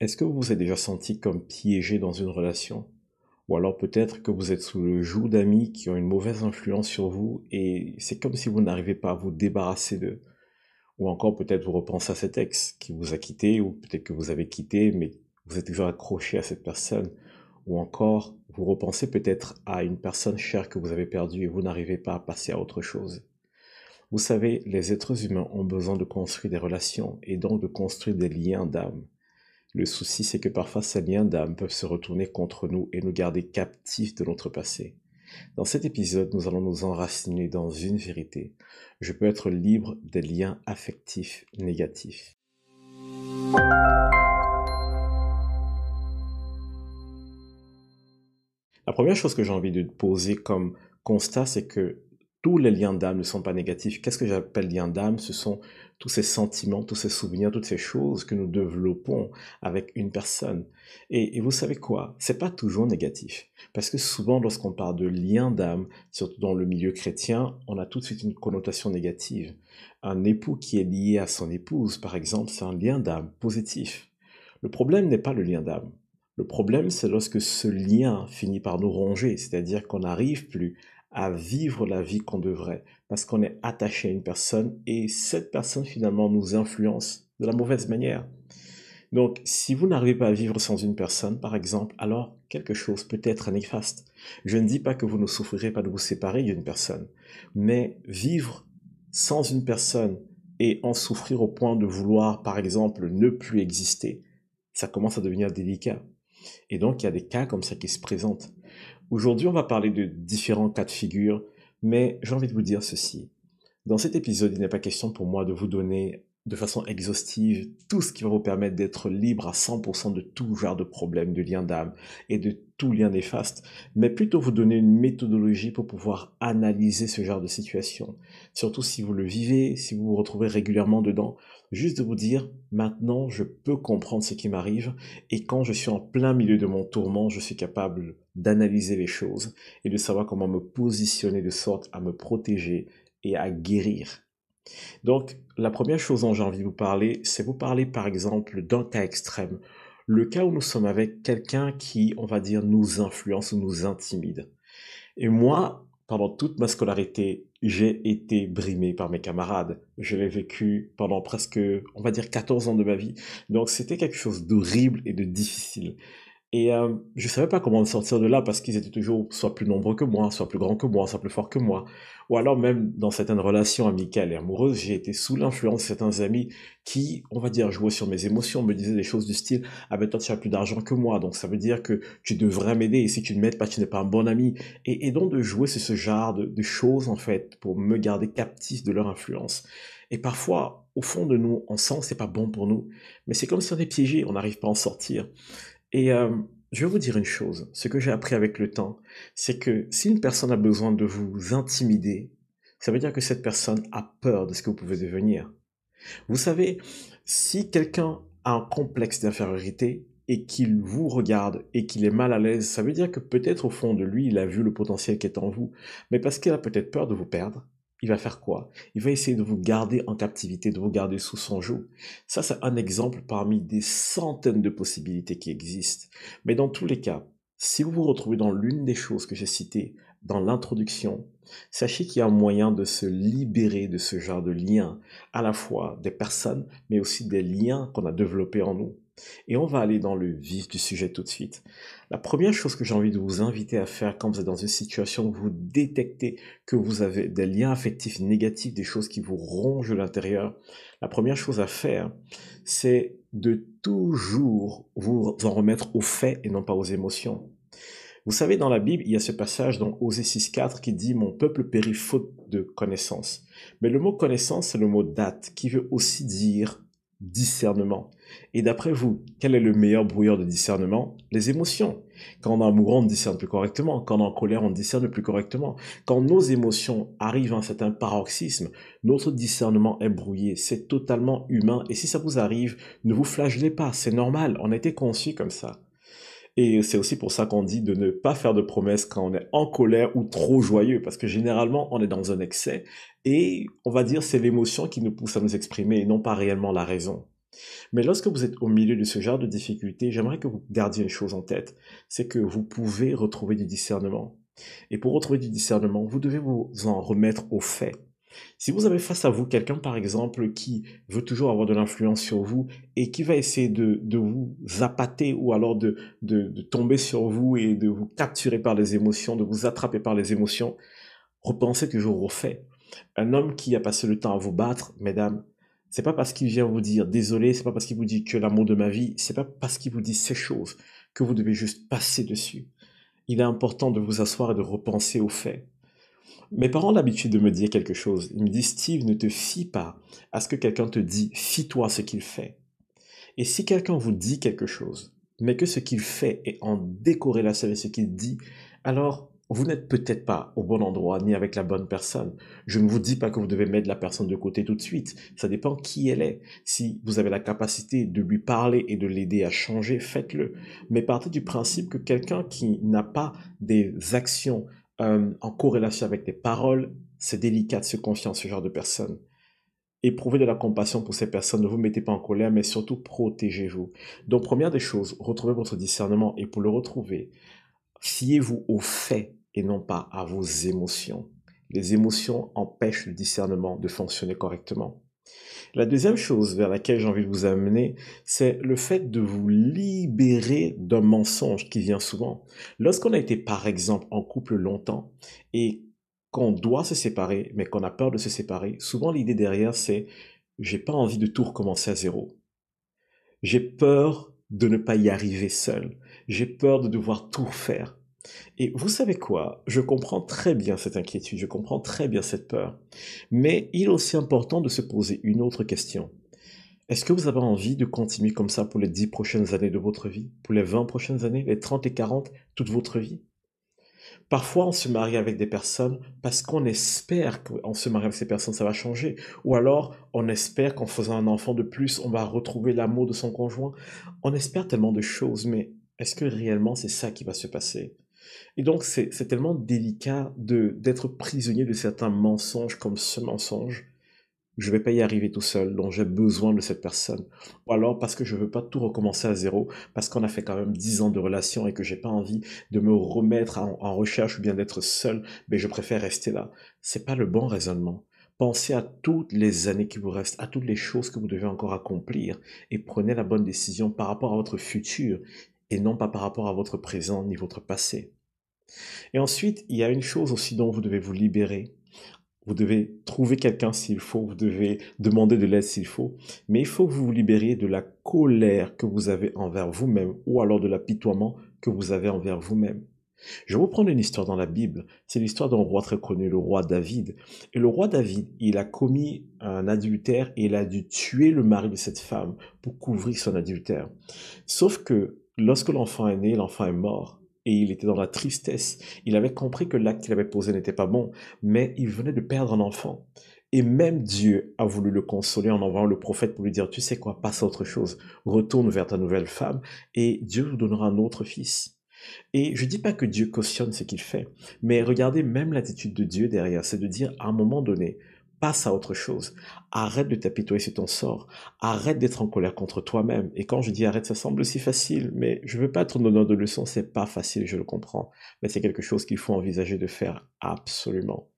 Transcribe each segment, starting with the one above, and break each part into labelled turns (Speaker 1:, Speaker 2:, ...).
Speaker 1: Est-ce que vous vous êtes déjà senti comme piégé dans une relation? Ou alors peut-être que vous êtes sous le joug d'amis qui ont une mauvaise influence sur vous et c'est comme si vous n'arrivez pas à vous débarrasser d'eux? Ou encore peut-être vous repensez à cet ex qui vous a quitté ou peut-être que vous avez quitté mais vous êtes toujours accroché à cette personne? Ou encore vous repensez peut-être à une personne chère que vous avez perdue et vous n'arrivez pas à passer à autre chose? Vous savez, les êtres humains ont besoin de construire des relations et donc de construire des liens d'âme. Le souci, c'est que parfois ces liens d'âme peuvent se retourner contre nous et nous garder captifs de notre passé. Dans cet épisode, nous allons nous enraciner dans une vérité. Je peux être libre des liens affectifs négatifs. La première chose que j'ai envie de poser comme constat, c'est que tous les liens d'âme ne sont pas négatifs. Qu'est-ce que j'appelle liens d'âme? Ce sont tous ces sentiments, tous ces souvenirs, toutes ces choses que nous développons avec une personne. Et, vous savez quoi? C'est pas toujours négatif. Parce que souvent, lorsqu'on parle de liens d'âme, surtout dans le milieu chrétien, on a tout de suite une connotation négative. Un époux qui est lié à son épouse, par exemple, c'est un lien d'âme positif. Le problème n'est pas le lien d'âme. Le problème, c'est lorsque ce lien finit par nous ronger, c'est-à-dire qu'on n'arrive plus à vivre la vie qu'on devrait, parce qu'on est attaché à une personne et cette personne finalement nous influence de la mauvaise manière. Donc, si vous n'arrivez pas à vivre sans une personne, par exemple, alors quelque chose peut être néfaste. Je ne dis pas que vous ne souffrirez pas de vous séparer d'une personne, mais vivre sans une personne et en souffrir au point de vouloir, par exemple, ne plus exister, ça commence à devenir délicat. Et donc, il y a des cas comme ça qui se présentent. Aujourd'hui, on va parler de différents cas de figure, mais j'ai envie de vous dire ceci. Dans cet épisode, il n'est pas question pour moi de vous donner de façon exhaustive tout ce qui va vous permettre d'être libre à 100% de tout genre de problèmes, de liens d'âme et de tout lien néfaste, mais plutôt vous donner une méthodologie pour pouvoir analyser ce genre de situation. Surtout si vous le vivez, si vous vous retrouvez régulièrement dedans, juste de vous dire maintenant je peux comprendre ce qui m'arrive et quand je suis en plein milieu de mon tourment, je suis capable d'analyser les choses et de savoir comment me positionner de sorte à me protéger et à guérir. Donc, la première chose dont j'ai envie de vous parler, c'est vous parler par exemple d'un cas extrême. Le cas où nous sommes avec quelqu'un qui, on va dire, nous influence ou nous intimide. Et moi, pendant toute ma scolarité, j'ai été brimé par mes camarades. Je l'ai vécu pendant presque, on va dire, 14 ans de ma vie. Donc c'était quelque chose d'horrible et de difficile. Et euh, je savais pas comment me sortir de là parce qu'ils étaient toujours soit plus nombreux que moi, soit plus grands que moi, soit plus forts que moi. Ou alors même dans certaines relations amicales et amoureuses, j'ai été sous l'influence de certains amis qui, on va dire, jouaient sur mes émotions, me disaient des choses du style « Ah ben toi tu as plus d'argent que moi, donc ça veut dire que tu devrais m'aider et si tu ne m'aides pas, tu n'es pas un bon ami. » Et, donc de jouer sur ce genre de, de choses en fait pour me garder captif de leur influence. Et parfois, au fond de nous, on sent que c'est pas bon pour nous, mais c'est comme si on est piégé, on n'arrive pas à en sortir. Et euh, je vais vous dire une chose, ce que j'ai appris avec le temps, c'est que si une personne a besoin de vous intimider, ça veut dire que cette personne a peur de ce que vous pouvez devenir. Vous savez, si quelqu'un a un complexe d'infériorité et qu'il vous regarde et qu'il est mal à l'aise, ça veut dire que peut-être au fond de lui, il a vu le potentiel qui est en vous, mais parce qu'il a peut-être peur de vous perdre, il va faire quoi? Il va essayer de vous garder en captivité, de vous garder sous son joug. Ça, c'est un exemple parmi des centaines de possibilités qui existent. Mais dans tous les cas, si vous vous retrouvez dans l'une des choses que j'ai citées dans l'introduction, sachez qu'il y a un moyen de se libérer de ce genre de liens, à la fois des personnes, mais aussi des liens qu'on a développés en nous. Et on va aller dans le vif du sujet tout de suite. La première chose que j'ai envie de vous inviter à faire quand vous êtes dans une situation où vous détectez que vous avez des liens affectifs négatifs, des choses qui vous rongent l'intérieur, la première chose à faire, c'est de toujours vous en remettre aux faits et non pas aux émotions. Vous savez, dans la Bible, il y a ce passage dans Osée 6.4 qui dit « Mon peuple périt faute de connaissance ». Mais le mot connaissance, c'est le mot date, qui veut aussi dire discernement. Et d'après vous, quel est le meilleur brouilleur de discernement? Les émotions. Quand on est amoureux, on discerne plus correctement. Quand on est en colère, on discerne plus correctement. Quand nos émotions arrivent à un certain paroxysme, notre discernement est brouillé. C'est totalement humain. Et si ça vous arrive, ne vous flagellez pas. C'est normal. On a été conçu comme ça. Et c'est aussi pour ça qu'on dit de ne pas faire de promesses quand on est en colère ou trop joyeux, parce que généralement on est dans un excès et on va dire c'est l'émotion qui nous pousse à nous exprimer et non pas réellement la raison. Mais lorsque vous êtes au milieu de ce genre de difficultés, j'aimerais que vous gardiez une chose en tête, c'est que vous pouvez retrouver du discernement. Et pour retrouver du discernement, vous devez vous en remettre aux faits. Si vous avez face à vous quelqu'un, par exemple, qui veut toujours avoir de l'influence sur vous et qui va essayer de, vous appâter ou alors de, de, tomber sur vous et de vous capturer par les émotions, de vous attraper par les émotions, repensez toujours aux faits. Un homme qui a passé le temps à vous battre, mesdames, c'est pas parce qu'il vient vous dire désolé, c'est pas parce qu'il vous dit que l'amour de ma vie, c'est pas parce qu'il vous dit ces choses que vous devez juste passer dessus. Il est important de vous asseoir et de repenser aux faits. Mes parents ont l'habitude de me dire quelque chose. Ils me disent Steve, ne te fie pas à ce que quelqu'un te dit, fie-toi ce qu'il fait. Et si quelqu'un vous dit quelque chose, mais que ce qu'il fait est en décorrélation avec ce qu'il dit, alors vous n'êtes peut-être pas au bon endroit ni avec la bonne personne. Je ne vous dis pas que vous devez mettre la personne de côté tout de suite. Ça dépend qui elle est. Si vous avez la capacité de lui parler et de l'aider à changer, faites-le. Mais partez du principe que quelqu'un qui n'a pas des actions euh, en corrélation avec des paroles, c'est délicat de se confier en ce genre de personnes. Éprouvez de la compassion pour ces personnes, ne vous mettez pas en colère, mais surtout protégez-vous. Donc, première des choses, retrouvez votre discernement et pour le retrouver, fiez-vous aux faits et non pas à vos émotions. Les émotions empêchent le discernement de fonctionner correctement. La deuxième chose vers laquelle j'ai envie de vous amener, c'est le fait de vous libérer d'un mensonge qui vient souvent. Lorsqu'on a été, par exemple, en couple longtemps et qu'on doit se séparer, mais qu'on a peur de se séparer, souvent l'idée derrière, c'est j'ai pas envie de tout recommencer à zéro. J'ai peur de ne pas y arriver seul. J'ai peur de devoir tout faire. Et vous savez quoi? Je comprends très bien cette inquiétude, je comprends très bien cette peur. Mais il est aussi important de se poser une autre question. Est-ce que vous avez envie de continuer comme ça pour les 10 prochaines années de votre vie? Pour les 20 prochaines années? Les 30 et 40 Toute votre vie? Parfois, on se marie avec des personnes parce qu'on espère qu'en se mariant avec ces personnes, ça va changer. Ou alors, on espère qu'en faisant un enfant de plus, on va retrouver l'amour de son conjoint. On espère tellement de choses, mais est-ce que réellement c'est ça qui va se passer? Et donc, c'est tellement délicat d'être prisonnier de certains mensonges comme ce mensonge. Je ne vais pas y arriver tout seul, donc j'ai besoin de cette personne. Ou alors parce que je ne veux pas tout recommencer à zéro, parce qu'on a fait quand même dix ans de relation et que j'ai pas envie de me remettre en, en recherche ou bien d'être seul, mais je préfère rester là. C'est pas le bon raisonnement. Pensez à toutes les années qui vous restent, à toutes les choses que vous devez encore accomplir et prenez la bonne décision par rapport à votre futur et non pas par rapport à votre présent ni votre passé. Et ensuite, il y a une chose aussi dont vous devez vous libérer. Vous devez trouver quelqu'un s'il faut, vous devez demander de l'aide s'il faut, mais il faut que vous vous libériez de la colère que vous avez envers vous-même ou alors de l'apitoiement que vous avez envers vous-même. Je vais vous prendre une histoire dans la Bible. C'est l'histoire d'un roi très connu, le roi David. Et le roi David, il a commis un adultère et il a dû tuer le mari de cette femme pour couvrir son adultère. Sauf que lorsque l'enfant est né, l'enfant est mort et il était dans la tristesse. Il avait compris que l'acte qu'il avait posé n'était pas bon, mais il venait de perdre un enfant. Et même Dieu a voulu le consoler en envoyant le prophète pour lui dire, tu sais quoi, passe à autre chose, retourne vers ta nouvelle femme, et Dieu vous donnera un autre fils. Et je ne dis pas que Dieu cautionne ce qu'il fait, mais regardez même l'attitude de Dieu derrière, c'est de dire à un moment donné, passe à autre chose. Arrête de t'apitoyer sur ton sort. Arrête d'être en colère contre toi-même. Et quand je dis arrête, ça semble si facile, mais je veux pas être donneur de leçons, c'est pas facile, je le comprends. Mais c'est quelque chose qu'il faut envisager de faire absolument.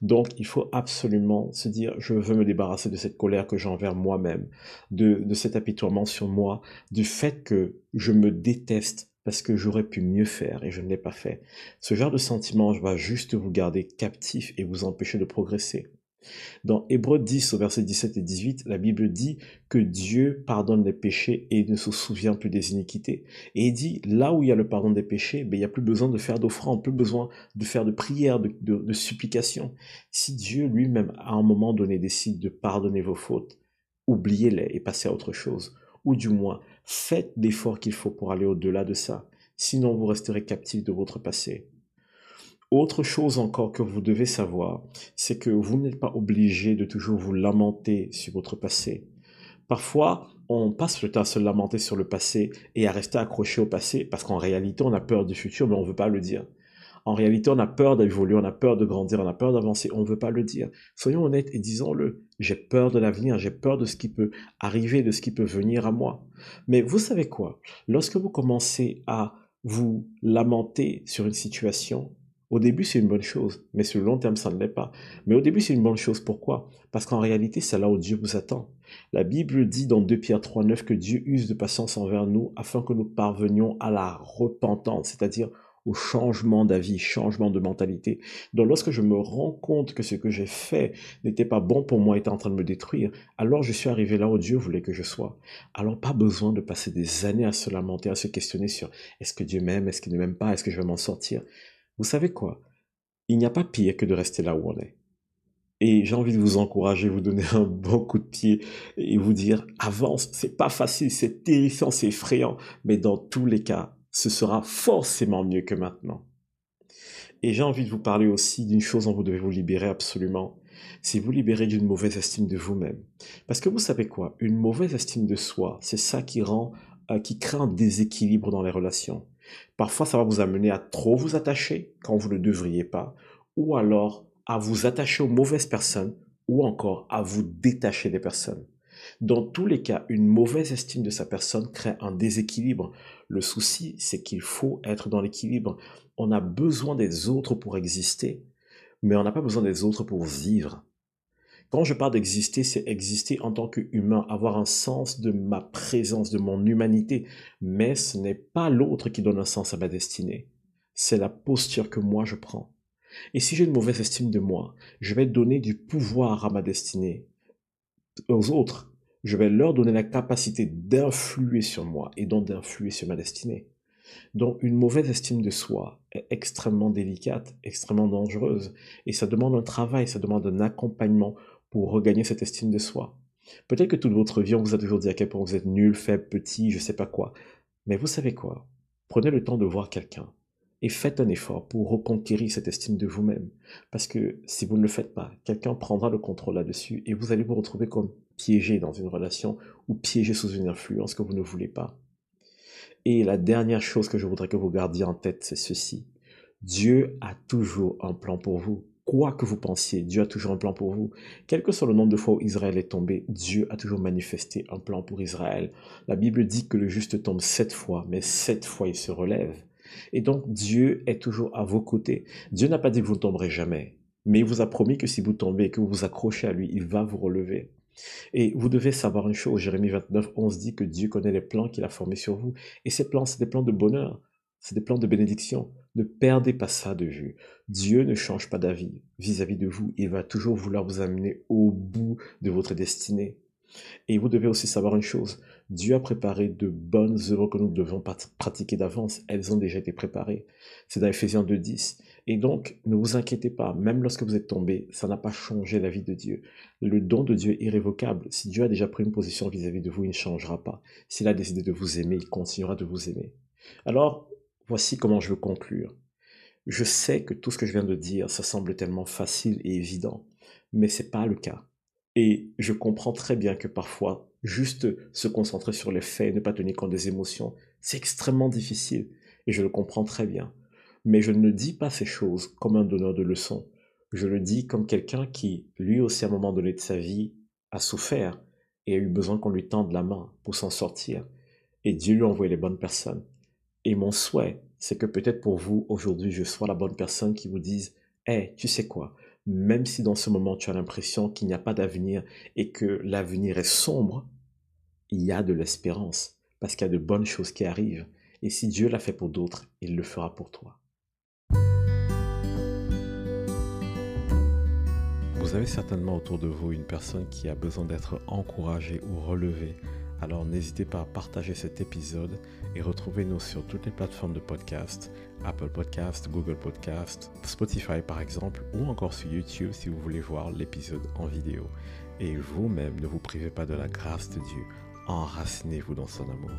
Speaker 1: Donc, il faut absolument se dire, je veux me débarrasser de cette colère que j'ai envers moi-même, de, de cet apitoiement sur moi, du fait que je me déteste parce que j'aurais pu mieux faire et je ne l'ai pas fait. Ce genre de sentiment va juste vous garder captif et vous empêcher de progresser. Dans Hébreu 10 au verset 17 et 18, la Bible dit que Dieu pardonne les péchés et ne se souvient plus des iniquités. Et il dit, là où il y a le pardon des péchés, ben, il n'y a plus besoin de faire d'offrande, plus besoin de faire de prières, de, de, supplications. Si Dieu lui-même, à un moment donné, décide de pardonner vos fautes, oubliez-les et passez à autre chose. Ou du moins, faites l'effort qu'il faut pour aller au-delà de ça. Sinon, vous resterez captif de votre passé. Autre chose encore que vous devez savoir, c'est que vous n'êtes pas obligé de toujours vous lamenter sur votre passé. Parfois, on passe le temps à se lamenter sur le passé et à rester accroché au passé parce qu'en réalité, on a peur du futur, mais on ne veut pas le dire. En réalité, on a peur d'évoluer, on a peur de grandir, on a peur d'avancer, on ne veut pas le dire. Soyons honnêtes et disons-le. J'ai peur de l'avenir, j'ai peur de ce qui peut arriver, de ce qui peut venir à moi. Mais vous savez quoi? Lorsque vous commencez à vous lamenter sur une situation, au début, c'est une bonne chose, mais sur le long terme, ça ne l'est pas. Mais au début, c'est une bonne chose. Pourquoi? Parce qu'en réalité, c'est là où Dieu vous attend. La Bible dit dans 2 Pierre 3, 9 que Dieu use de patience envers nous afin que nous parvenions à la repentance, c'est-à-dire au changement d'avis, changement de mentalité. Donc lorsque je me rends compte que ce que j'ai fait n'était pas bon pour moi, était en train de me détruire, alors je suis arrivé là où Dieu voulait que je sois. Alors pas besoin de passer des années à se lamenter, à se questionner sur est-ce que Dieu m'aime, est-ce qu'il ne m'aime pas, est-ce que je vais m'en sortir? Vous savez quoi? Il n'y a pas pire que de rester là où on est. Et j'ai envie de vous encourager, vous donner un bon coup de pied et vous dire avance. C'est pas facile, c'est terrifiant, c'est effrayant, mais dans tous les cas, ce sera forcément mieux que maintenant. Et j'ai envie de vous parler aussi d'une chose dont vous devez vous libérer absolument. C'est vous libérer d'une mauvaise estime de vous-même. Parce que vous savez quoi? Une mauvaise estime de soi, c'est ça qui rend, euh, qui crée un déséquilibre dans les relations. Parfois, ça va vous amener à trop vous attacher quand vous ne devriez pas, ou alors à vous attacher aux mauvaises personnes, ou encore à vous détacher des personnes. Dans tous les cas, une mauvaise estime de sa personne crée un déséquilibre. Le souci, c'est qu'il faut être dans l'équilibre. On a besoin des autres pour exister, mais on n'a pas besoin des autres pour vivre. Quand je parle d'exister, c'est exister en tant qu'humain, avoir un sens de ma présence, de mon humanité. Mais ce n'est pas l'autre qui donne un sens à ma destinée. C'est la posture que moi je prends. Et si j'ai une mauvaise estime de moi, je vais donner du pouvoir à ma destinée. Aux autres, je vais leur donner la capacité d'influer sur moi et donc d'influer sur ma destinée. Donc une mauvaise estime de soi est extrêmement délicate, extrêmement dangereuse, et ça demande un travail, ça demande un accompagnement pour regagner cette estime de soi. Peut-être que toute votre vie, on vous a toujours dit à quel point vous êtes nul, faible, petit, je sais pas quoi. Mais vous savez quoi? Prenez le temps de voir quelqu'un et faites un effort pour reconquérir cette estime de vous-même. Parce que si vous ne le faites pas, quelqu'un prendra le contrôle là-dessus et vous allez vous retrouver comme piégé dans une relation ou piégé sous une influence que vous ne voulez pas. Et la dernière chose que je voudrais que vous gardiez en tête, c'est ceci. Dieu a toujours un plan pour vous quoi que vous pensiez, Dieu a toujours un plan pour vous. Quel que soit le nombre de fois où Israël est tombé, Dieu a toujours manifesté un plan pour Israël. La Bible dit que le juste tombe sept fois, mais sept fois il se relève. Et donc Dieu est toujours à vos côtés. Dieu n'a pas dit que vous ne tomberez jamais, mais il vous a promis que si vous tombez et que vous vous accrochez à lui, il va vous relever. Et vous devez savoir une chose, Jérémie 29, 11 dit que Dieu connaît les plans qu'il a formés sur vous. Et ces plans, c'est des plans de bonheur, c'est des plans de bénédiction. Ne perdez pas ça de vue. Dieu ne change pas d'avis vis-à-vis de vous. Il va toujours vouloir vous amener au bout de votre destinée. Et vous devez aussi savoir une chose. Dieu a préparé de bonnes œuvres que nous devons pratiquer d'avance. Elles ont déjà été préparées. C'est dans Ephésiens 2.10. Et donc, ne vous inquiétez pas. Même lorsque vous êtes tombé, ça n'a pas changé la vie de Dieu. Le don de Dieu est irrévocable. Si Dieu a déjà pris une position vis-à-vis -vis de vous, il ne changera pas. S'il a décidé de vous aimer, il continuera de vous aimer. Alors, Voici comment je veux conclure. Je sais que tout ce que je viens de dire, ça semble tellement facile et évident, mais c'est pas le cas. Et je comprends très bien que parfois, juste se concentrer sur les faits ne pas tenir compte des émotions, c'est extrêmement difficile. Et je le comprends très bien. Mais je ne dis pas ces choses comme un donneur de leçons. Je le dis comme quelqu'un qui, lui aussi, à un moment donné de sa vie, a souffert et a eu besoin qu'on lui tende la main pour s'en sortir. Et Dieu lui a envoyé les bonnes personnes. Et mon souhait, c'est que peut-être pour vous, aujourd'hui, je sois la bonne personne qui vous dise, hé, tu sais quoi, même si dans ce moment tu as l'impression qu'il n'y a pas d'avenir et que l'avenir est sombre, il y a de l'espérance, parce qu'il y a de bonnes choses qui arrivent. Et si Dieu l'a fait pour d'autres, il le fera pour toi. Vous avez certainement autour de vous une personne qui a besoin d'être encouragée ou relevée alors n'hésitez pas à partager cet épisode et retrouvez-nous sur toutes les plateformes de podcast, Apple Podcast, Google Podcast, Spotify par exemple, ou encore sur YouTube si vous voulez voir l'épisode en vidéo. Et vous-même, ne vous privez pas de la grâce de Dieu. Enracinez-vous dans son amour.